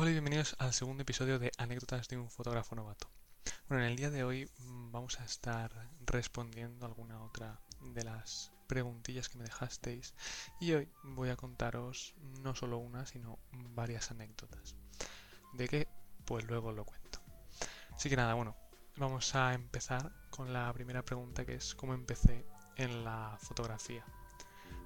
Hola y bienvenidos al segundo episodio de Anécdotas de un fotógrafo novato. Bueno, en el día de hoy mm, vamos a estar respondiendo alguna otra de las preguntillas que me dejasteis y hoy voy a contaros no solo una, sino varias anécdotas. ¿De qué? Pues luego lo cuento. Así que nada, bueno, vamos a empezar con la primera pregunta que es cómo empecé en la fotografía.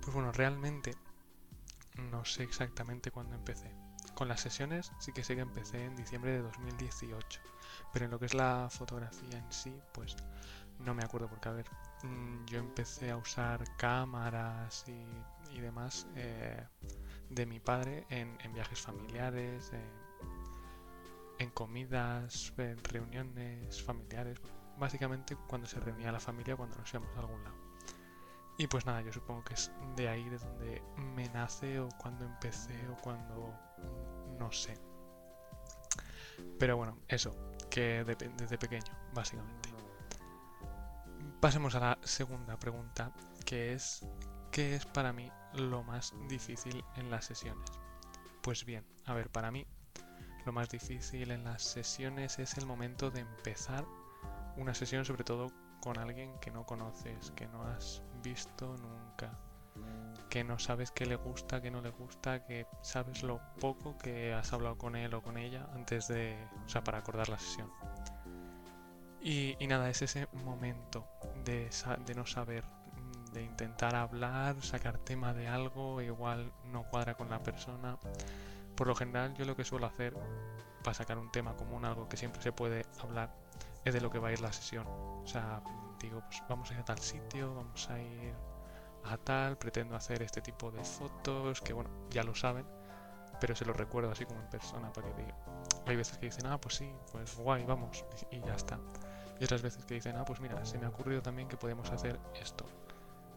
Pues bueno, realmente no sé exactamente cuándo empecé con las sesiones sí que sé que empecé en diciembre de 2018, pero en lo que es la fotografía en sí, pues no me acuerdo porque, a ver, mm, yo empecé a usar cámaras y, demás eh, de mi padre en, viajes familiares, en comidas, en reuniones familiares, básicamente cuando se reunía la familia, cuando nos íbamos a algún lado. Y pues nada, yo supongo que es de ahí de donde me nace o cuando empecé o cuando no sé. Pero bueno, eso, que desde pequeño, básicamente. Pasemos a la segunda pregunta, que es ¿qué es para mí lo más difícil en las sesiones? Pues bien, a ver, para mí lo más difícil en las sesiones es el momento de empezar una sesión, sobre todo con alguien que no conoces, que no has visto nunca, que no sabes qué le gusta, qué no le gusta, que sabes lo poco que has hablado con él o con ella antes de, o sea, para acordar la sesión. Y, nada, es ese momento de, de no saber, de intentar hablar, sacar tema de algo, igual no cuadra con la persona. Por lo general yo lo que suelo hacer para sacar un tema común, algo que siempre se puede hablar, es de lo que va a ir la sesión. O sea, digo, pues vamos a ir a tal sitio, vamos a ir a tal, pretendo hacer este tipo de fotos, que bueno, ya lo saben, pero se lo recuerdo así como en persona para que diga. Hay veces que dicen, ah, pues sí, pues guay, vamos, y ya está. Y otras veces que dicen, ah, pues mira, se me ha ocurrido también que podemos hacer esto.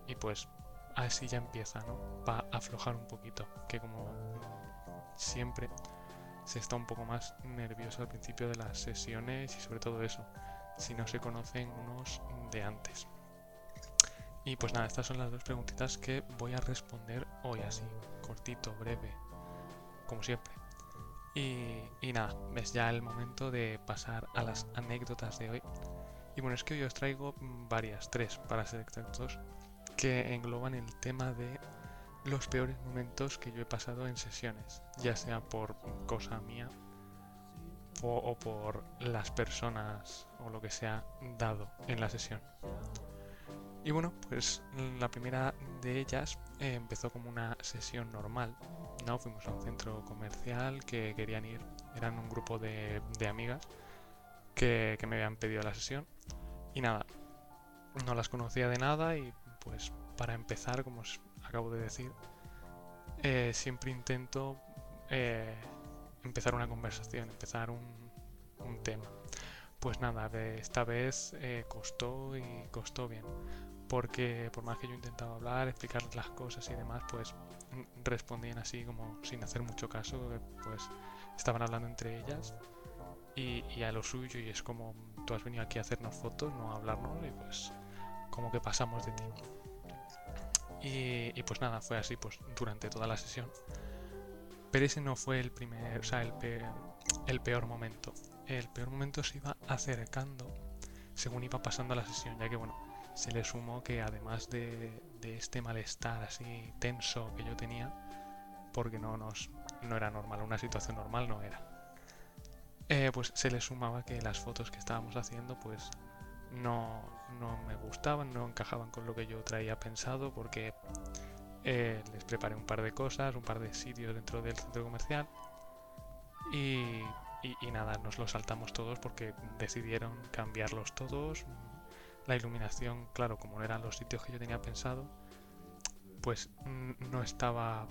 Y pues así ya empieza, ¿no? Para aflojar un poquito, que como siempre se está un poco más nervioso al principio de las sesiones y sobre todo eso, si no se conocen unos de antes. Y pues nada, estas son las dos preguntitas que voy a responder hoy así, cortito, breve, como siempre. Y, y, nada, es ya el momento de pasar a las anécdotas de hoy. Y bueno, es que hoy os traigo varias, tres para ser exactos, que engloban el tema de los peores momentos que yo he pasado en sesiones, ya sea por cosa mía o, por las personas o lo que se ha dado en la sesión. Y bueno, pues la primera de ellas eh, empezó como una sesión normal. ¿no? Fuimos a un centro comercial que querían ir, eran un grupo de, amigas que, que me habían pedido la sesión. Y nada, no las conocía de nada y pues para empezar, como os acabo de decir, eh, siempre intento eh, empezar una conversación, empezar un, tema. Pues nada, esta vez eh, costó y costó bien. Porque por más que yo intentaba hablar, explicar las cosas y demás, pues respondían así como sin hacer mucho caso, pues estaban hablando entre ellas y, a lo suyo y es como tú has venido aquí a hacernos fotos, no a hablarnos y pues como que pasamos de ti. Y, pues nada, fue así pues durante toda la sesión. Pero ese no fue el primer, o sea, el peor, el peor momento. El peor momento se iba acercando según iba pasando la sesión, ya que bueno, se le sumó que además de, este malestar así tenso que yo tenía, porque no nos no era normal, una situación normal no era. Eh, pues se le sumaba que las fotos que estábamos haciendo pues no, no me gustaban, no encajaban con lo que yo traía pensado porque eh, les preparé un par de cosas, un par de sitios dentro del centro comercial y, y, nada, nos lo saltamos todos porque decidieron cambiarlos todos. La iluminación, claro, como no eran los sitios que yo tenía pensado, pues no estaba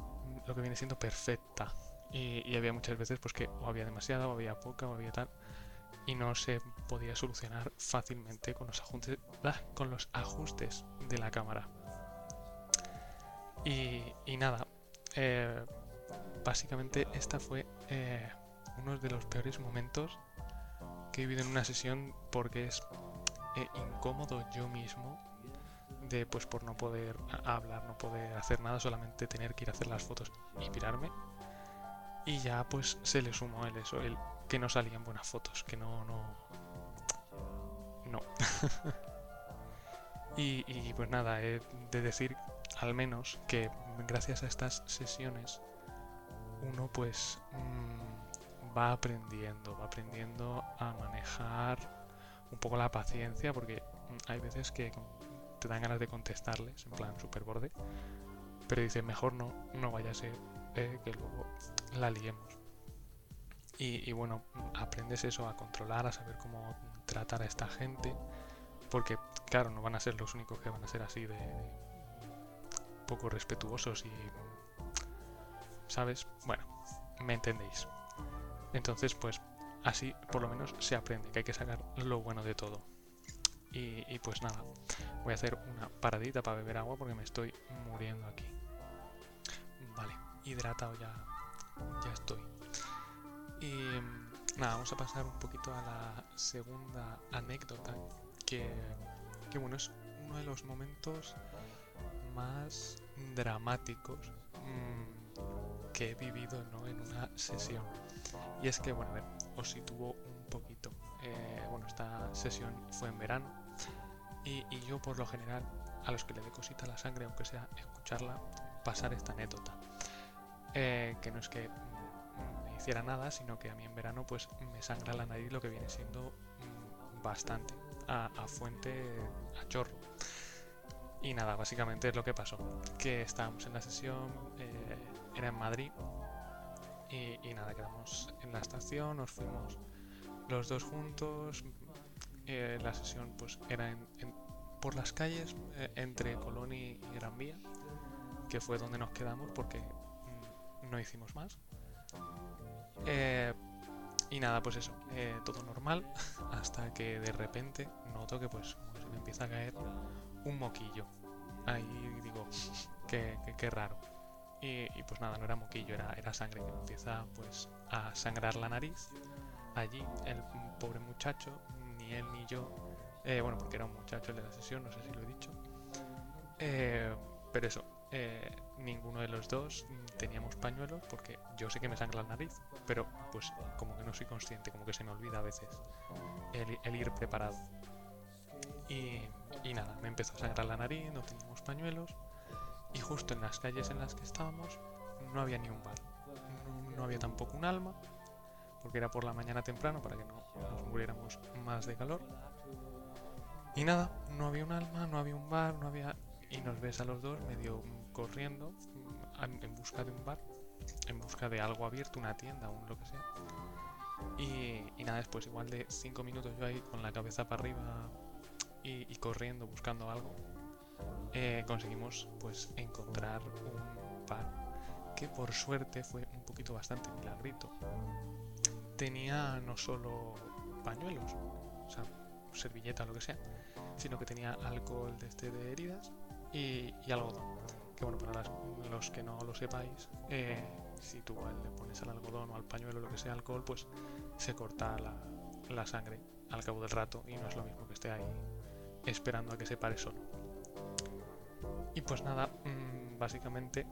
lo que viene siendo perfecta. Y, y había muchas veces pues que o había demasiada, o había poca, o había tal y no se podía solucionar fácilmente con los ajustes, ah, con los ajustes de la cámara. Y, nada, eh, básicamente esta fue eh, uno de los peores momentos que he vivido en una sesión porque es eh, incómodo yo mismo de pues por no poder hablar, no poder hacer nada, solamente tener que ir a hacer las fotos y pirarme. Y ya pues se le sumó el eso, el que no salían buenas fotos, que no, no... No. y, pues nada, he de decir al menos que gracias a estas sesiones uno pues mm, va aprendiendo, va aprendiendo a manejar un poco la paciencia porque hay veces que te dan ganas de contestarles en plan super borde pero dices mejor no, no vaya a ser eh, que luego la liemos. Y, bueno, aprendes eso, a controlar, a saber cómo tratar a esta gente, porque claro, no van a ser los únicos que van a ser así de, poco respetuosos y... ¿Sabes? Bueno, me entendéis. Entonces, pues así por lo menos se aprende, que hay que sacar lo bueno de todo. Y, pues nada, voy a hacer una paradita para beber agua porque me estoy muriendo aquí. Vale, hidratado ya, ya estoy. Y nada, vamos a pasar un poquito a la segunda anécdota, que, que bueno, es uno de los momentos más dramáticos mmm, que he vivido ¿no? en una sesión. Y es que, bueno, a ver, os sitúo un poquito. Eh, bueno, esta sesión fue en verano y, y, yo por lo general a los que le dé cosita la sangre, aunque sea escucharla, pasar esta anécdota. Eh, que no es que me hiciera nada, sino que a mí en verano pues me sangra la nariz lo que viene siendo mm, bastante, a, fuente, a chorro. Y nada, básicamente es lo que pasó, que estábamos en la sesión, eh, era en Madrid, y, nada, quedamos en la estación, nos fuimos los dos juntos, eh, la sesión pues era por las calles entre Colón y Gran Vía, que fue donde nos quedamos porque mm, no hicimos más. Eh, y nada, pues eso, eh, todo normal, hasta que de repente noto que pues me empieza a caer un moquillo. Ahí digo, qué, raro. Y, pues nada, no era moquillo, era, era sangre que empieza pues a sangrar la nariz. Allí el pobre muchacho, ni él ni yo, eh, bueno, porque era un muchacho el de la sesión, no sé si lo he dicho. pero eso, eh, ninguno de los dos teníamos pañuelos porque yo sé que me sangra la nariz, pero pues como que no soy consciente, como que se me olvida a veces el, ir preparado. Y, nada, me empezó a sangrar la nariz, no teníamos pañuelos y justo en las calles en las que estábamos no había ni un bar, no, había tampoco un alma, porque era por la mañana temprano para que no nos muriéramos más de calor. Y nada, no había un alma, no había un bar, no había... Y nos ves a los dos medio corriendo en busca de un bar, en busca de algo abierto, una tienda o lo que sea. Y, nada, después igual de 5 minutos yo ahí con la cabeza para arriba y, corriendo buscando algo, eh, conseguimos pues encontrar un bar que por suerte fue un poquito bastante milagrito. Tenía no solo pañuelos, o sea, servilleta o lo que sea, sino que tenía alcohol de este de heridas y, y algodón que bueno, para los que no lo sepáis, eh, si tú le pones al algodón o al pañuelo lo que sea alcohol, pues se corta la, sangre al cabo del rato y no es lo mismo que esté ahí esperando a que se pare solo. Y pues nada, mm, básicamente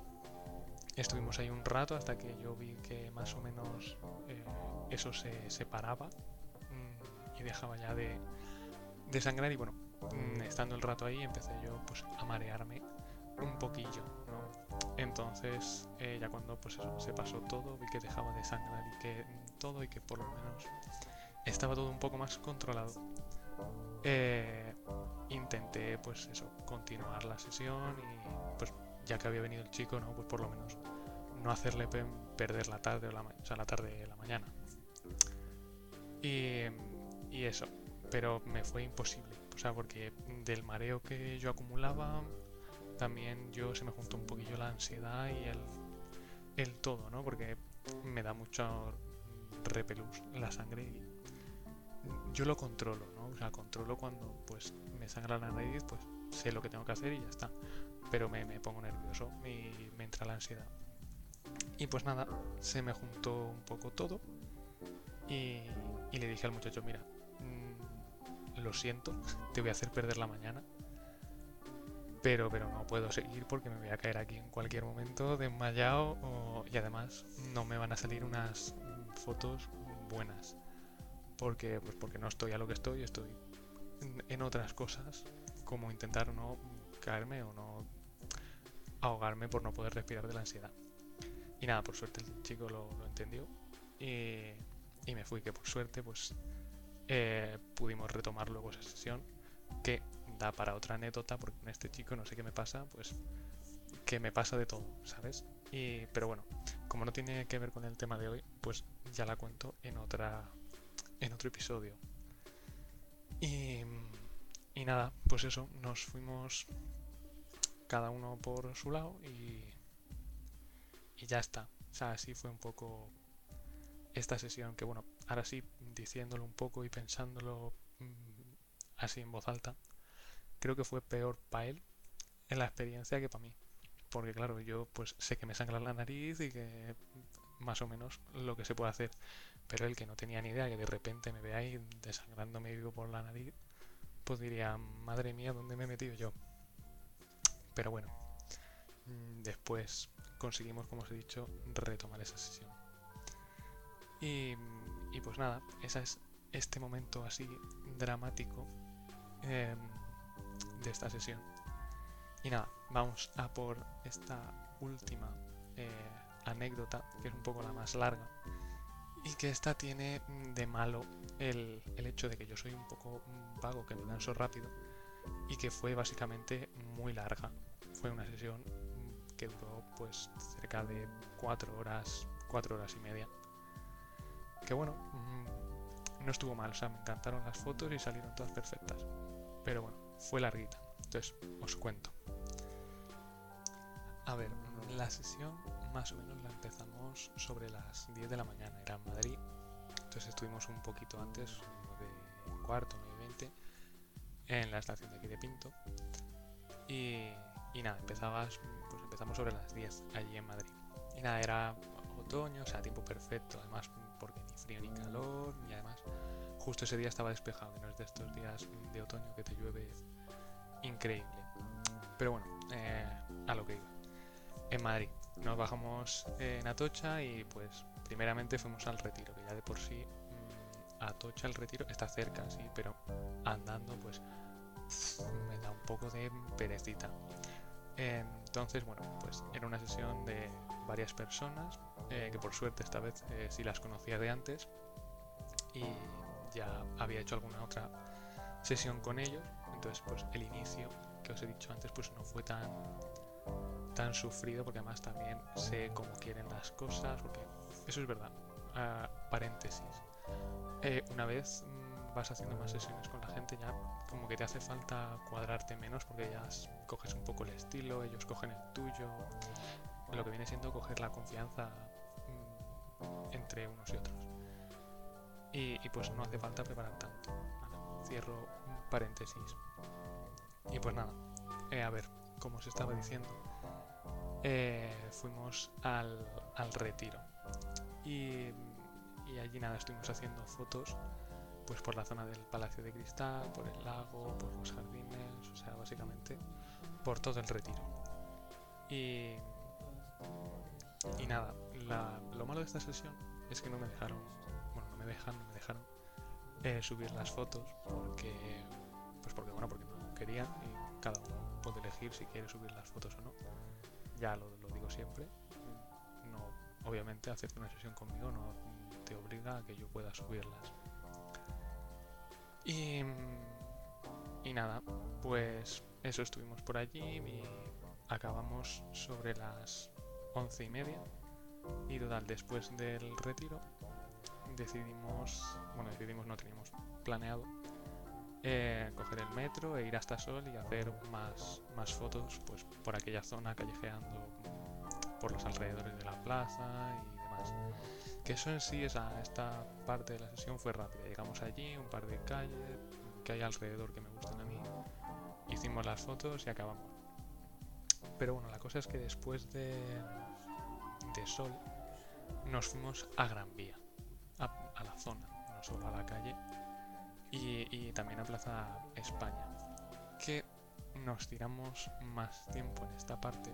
estuvimos ahí un rato hasta que yo vi que más o menos eh, eso se separaba mm, y dejaba ya de, de sangrar y bueno, mm, estando el rato ahí empecé yo pues a marearme un poquillo, ¿no? Entonces, eh, ya cuando pues se pasó todo, vi que dejaba de sangrar y que todo y que por lo menos estaba todo un poco más controlado. Eh, intenté pues eso, continuar la sesión y pues ya que había venido el chico, ¿no? Pues por lo menos no hacerle perder la tarde o la, o sea, la tarde de la mañana. Y, y eso, pero me fue imposible, o sea, porque del mareo que yo acumulaba, también yo se me juntó un poquillo la ansiedad y el, el todo, ¿no? Porque me da mucho repelús la sangre y yo lo controlo, ¿no? O sea, controlo cuando pues me sangra la nariz, pues sé lo que tengo que hacer y ya está. Pero me, pongo nervioso y me entra la ansiedad. Y pues nada, se me juntó un poco todo y, le dije al muchacho, mira, mm, lo siento, te voy a hacer perder la mañana pero, pero no puedo seguir porque me voy a caer aquí en cualquier momento desmayado y además no me van a salir unas fotos buenas porque pues porque no estoy a lo que estoy estoy en, otras cosas como intentar no caerme o no ahogarme por no poder respirar de la ansiedad y nada por suerte el chico lo, entendió y, me fui que por suerte pues eh, pudimos retomar luego esa sesión que da para otra anécdota, porque con este chico no sé qué me pasa, pues que me pasa de todo, ¿sabes? Y, pero bueno, como no tiene que ver con el tema de hoy, pues ya la cuento en otra en otro episodio. Y, y nada, pues eso, nos fuimos cada uno por su lado y, y ya está. O sea, así fue un poco esta sesión que bueno, ahora sí, diciéndolo un poco y pensándolo mm, así en voz alta, creo que fue peor para él en la experiencia que para mí. Porque claro, yo pues sé que me sangra la nariz y que más o menos lo que se puede hacer. Pero el que no tenía ni idea que de repente me ve ahí desangrándome vivo por la nariz, pues diría, madre mía, ¿dónde me he metido yo? Pero bueno, mm, después conseguimos, como os he dicho, retomar esa sesión. Y, y pues nada, ese es este momento así dramático em, de esta sesión. Y nada, vamos a por esta última eh, anécdota, que es un poco la más larga. Y que esta tiene de malo el, el hecho de que yo soy un poco vago, que me canso rápido. Y que fue básicamente muy larga. Fue una sesión que duró pues cerca de cuatro horas, cuatro horas y media. Que bueno, mm, no estuvo mal, o sea, me encantaron las fotos y salieron todas perfectas. Pero bueno, fue larguita. Entonces, os cuento. A ver, la sesión más o menos la empezamos sobre las 10 de la mañana, era en Madrid. Entonces estuvimos un poquito antes, de cuarto, 9 20, en la estación de aquí de Pinto. Y, y nada, empezabas, pues empezamos sobre las 10 allí en Madrid. Y nada, era otoño, o sea, tiempo perfecto, además porque ni frío ni calor, y además justo ese día estaba despejado, no es de estos días de otoño que te llueve increíble. Pero bueno, eh, a lo que iba. En Madrid. Nos bajamos en Atocha y pues primeramente fuimos al retiro, que ya de por sí mm, Atocha el retiro está cerca, sí, pero andando pues me da un poco de perecita. Entonces, bueno, pues era una sesión de varias personas, eh, que por suerte esta vez eh, sí las conocía de antes y ya había hecho alguna otra sesión con ellos, entonces, pues el inicio que os he dicho antes, pues no fue tan tan sufrido porque además también sé cómo quieren las cosas, porque eso es verdad. Ah, paréntesis. Eh, una vez mm, vas haciendo más sesiones con la gente, ya como que te hace falta cuadrarte menos porque ya coges un poco el estilo, ellos cogen el tuyo. Lo que viene siendo coger la confianza mm, entre unos y otros. Y, pues no hace falta preparar tanto. cierro paréntesis. Y pues nada, eh, a ver, como os estaba diciendo, eh, fuimos al, retiro. Y, allí nada, estuvimos haciendo fotos pues por la zona del Palacio de Cristal, por el lago, por los jardines, o sea, básicamente por todo el retiro. Y, y nada, lo malo de esta sesión es que no me dejaron, bueno, no me dejan, no me dejaron eh, subir las fotos porque, pues porque bueno, porque no querían y cada uno puede elegir si quiere subir las fotos o no. Ya lo, digo siempre. No, obviamente hacerte una sesión conmigo no te obliga a que yo pueda subirlas. Y, y nada, pues eso estuvimos por allí y acabamos sobre las once y media. Y total, después del retiro decidimos, bueno, decidimos, no teníamos planeado eh, coger el metro e ir hasta Sol y hacer más, más fotos pues, por aquella zona, callejeando por los alrededores de la plaza y demás. Que eso en sí, esa, esta parte de la sesión fue rápida. Llegamos allí, un par de calles que hay alrededor que me gustan a mí. Hicimos las fotos y acabamos. Pero bueno, la cosa es que después de, de Sol nos fuimos a Gran Vía, a, a la zona, no solo a la calle y, también a Plaza España. Que nos tiramos más tiempo en esta parte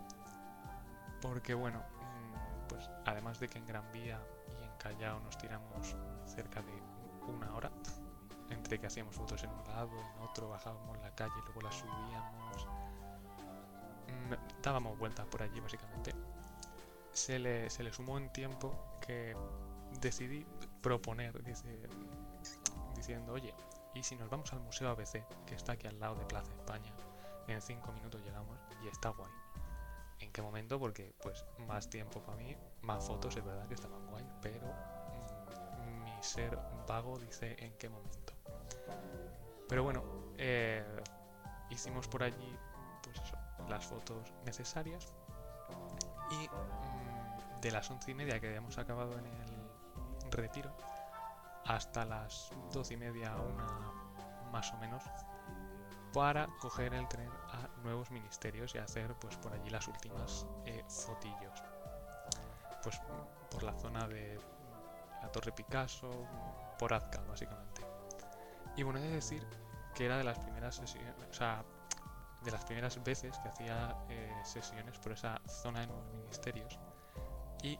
porque bueno, mm, pues además de que en Gran Vía y en Callao nos tiramos cerca de una hora, entre que hacíamos fotos en un lado, en otro, bajábamos la calle, luego la subíamos, mm, dábamos vueltas por allí básicamente, se le, se le sumó en tiempo que decidí proponer, dice, diciendo, oye, ¿y si nos vamos al Museo ABC, que está aquí al lado de Plaza España? En cinco minutos llegamos y está guay. ¿En qué momento? Porque pues más tiempo para mí, más fotos, es verdad que estaban guay, pero mm, mi ser vago dice en qué momento. Pero bueno, eh, hicimos por allí pues eso, las fotos necesarias y mm, de las once y media que habíamos acabado en el retiro hasta las doce y media, una más o menos, para coger el tren a nuevos ministerios y hacer pues por allí las últimas eh, fotillos. Pues por la zona de la Torre Picasso, por Azca básicamente. Y bueno, he de decir que era de las primeras sesiones, o sea, de las primeras veces que hacía eh, sesiones por esa zona de nuevos ministerios y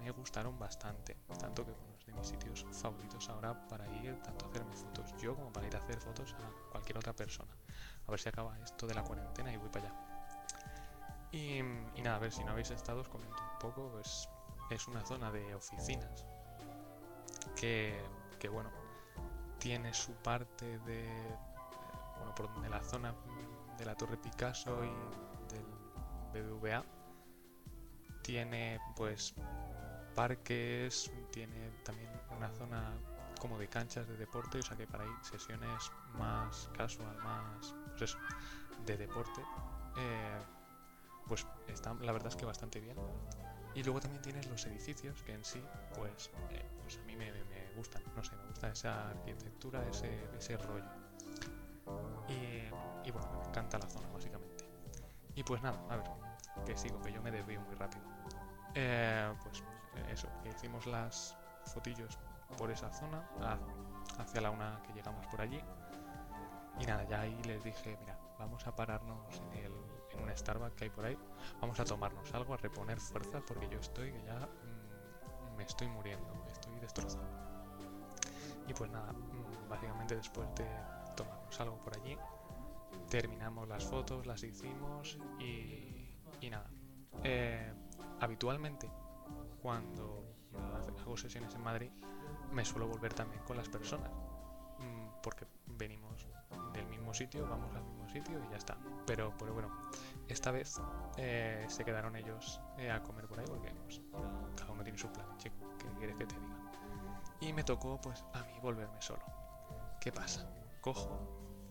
me gustaron bastante, tanto que de mis sitios favoritos ahora para ir tanto a hacerme fotos yo como para ir a hacer fotos a cualquier otra persona. A ver si acaba esto de la cuarentena y voy para allá. Y, nada, a ver si no habéis estado, os comento un poco, pues es una zona de oficinas que, que bueno, tiene su parte de, bueno, por donde la zona de la Torre Picasso y del BBVA tiene pues parques, tiene también una zona como de canchas de deporte, o sea que para ir sesiones más casual, más pues de deporte, eh, pues está la verdad es que bastante bien. Y luego también tienes los edificios que en sí, pues, eh, pues a mí me, gustan, no sé, me gusta esa arquitectura, ese, ese rollo. Y, bueno, me encanta la zona básicamente. Y pues nada, a ver, que sigo, que yo me desvío muy rápido. Eh, pues eso, que hicimos las fotillos por esa zona, hacia la una que llegamos por allí. Y nada, ya ahí les dije, mira, vamos a pararnos en, el, en un Starbucks que hay por ahí, vamos a tomarnos algo, a reponer fuerzas, porque yo estoy que ya mm, me estoy muriendo, estoy destrozado. Y pues nada, mm, básicamente después de tomarnos algo por allí, terminamos las fotos, las hicimos y, y nada. Eh, habitualmente, cuando hago sesiones en Madrid, me suelo volver también con las personas. Mm, porque venimos del mismo sitio, vamos al mismo sitio y ya está. Pero, bueno, esta vez eh, se quedaron ellos eh, a comer por ahí porque pues, cada uno tiene su plan, chico, ¿qué quieres que te diga? Y me tocó pues a mí volverme solo. ¿Qué pasa? Cojo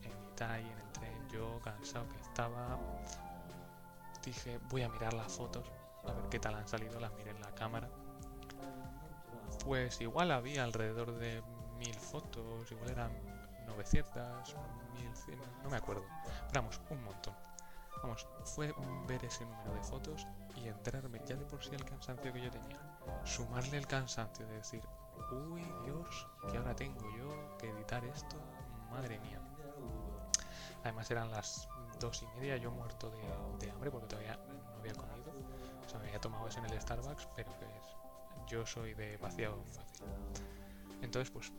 en mitad y en el tren, yo cansado que estaba, dije voy a mirar las fotos, a ver qué tal han salido, las miré en la cámara pues igual había alrededor de mil fotos, igual eran 900, 1100, no me acuerdo. vamos, un montón. Vamos, fue ver ese número de fotos y entrarme ya de por sí el cansancio que yo tenía. Sumarle el cansancio de decir, uy Dios, que ahora tengo yo que editar esto, madre mía. Además eran las dos y media, yo muerto de, de hambre porque todavía no había comido. O sea, me había tomado eso en el Starbucks, pero que yo soy de vaciado fácil. Entonces, pues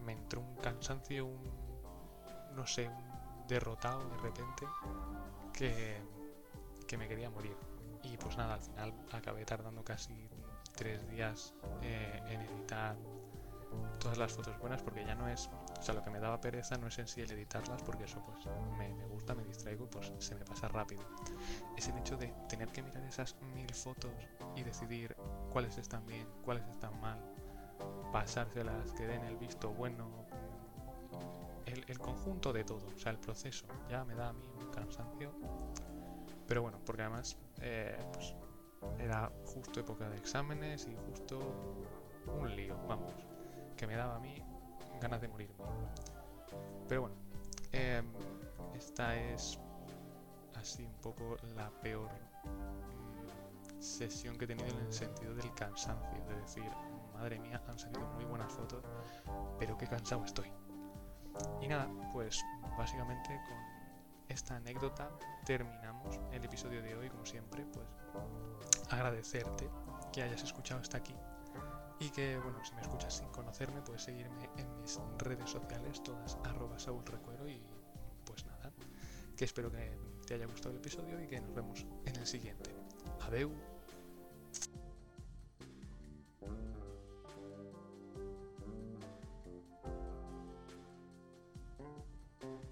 me entró un cansancio, un. no sé, un derrotado de repente que, que me quería morir. Y pues nada, al final acabé tardando casi tres días eh, en editar todas las fotos buenas porque ya no es, o sea, lo que me daba pereza no es en sí el editarlas porque eso pues me, gusta, me distraigo, pues se me pasa rápido. Es el hecho de tener que mirar esas mil fotos y decidir cuáles están bien, cuáles están mal, pasárselas, que den el visto bueno, el, el conjunto de todo, o sea, el proceso, ya me da a mí un cansancio. Pero bueno, porque además eh, pues, era justo época de exámenes y justo un lío, vamos que me daba a mí ganas de morirme. Pero bueno, em, esta es así un poco la peor mm, sesión que he tenido en el sentido del cansancio, de decir, madre mía, han salido muy buenas fotos, pero qué cansado estoy. Y nada, pues básicamente esta anécdota terminamos el episodio de hoy, como siempre, pues agradecerte que hayas escuchado hasta aquí y que, bueno, si me escuchas sin conocerme, puedes seguirme en mis redes sociales, todas arroba Saúl Recuero y pues nada, que espero que te haya gustado el episodio y que nos vemos en el siguiente. Adeu.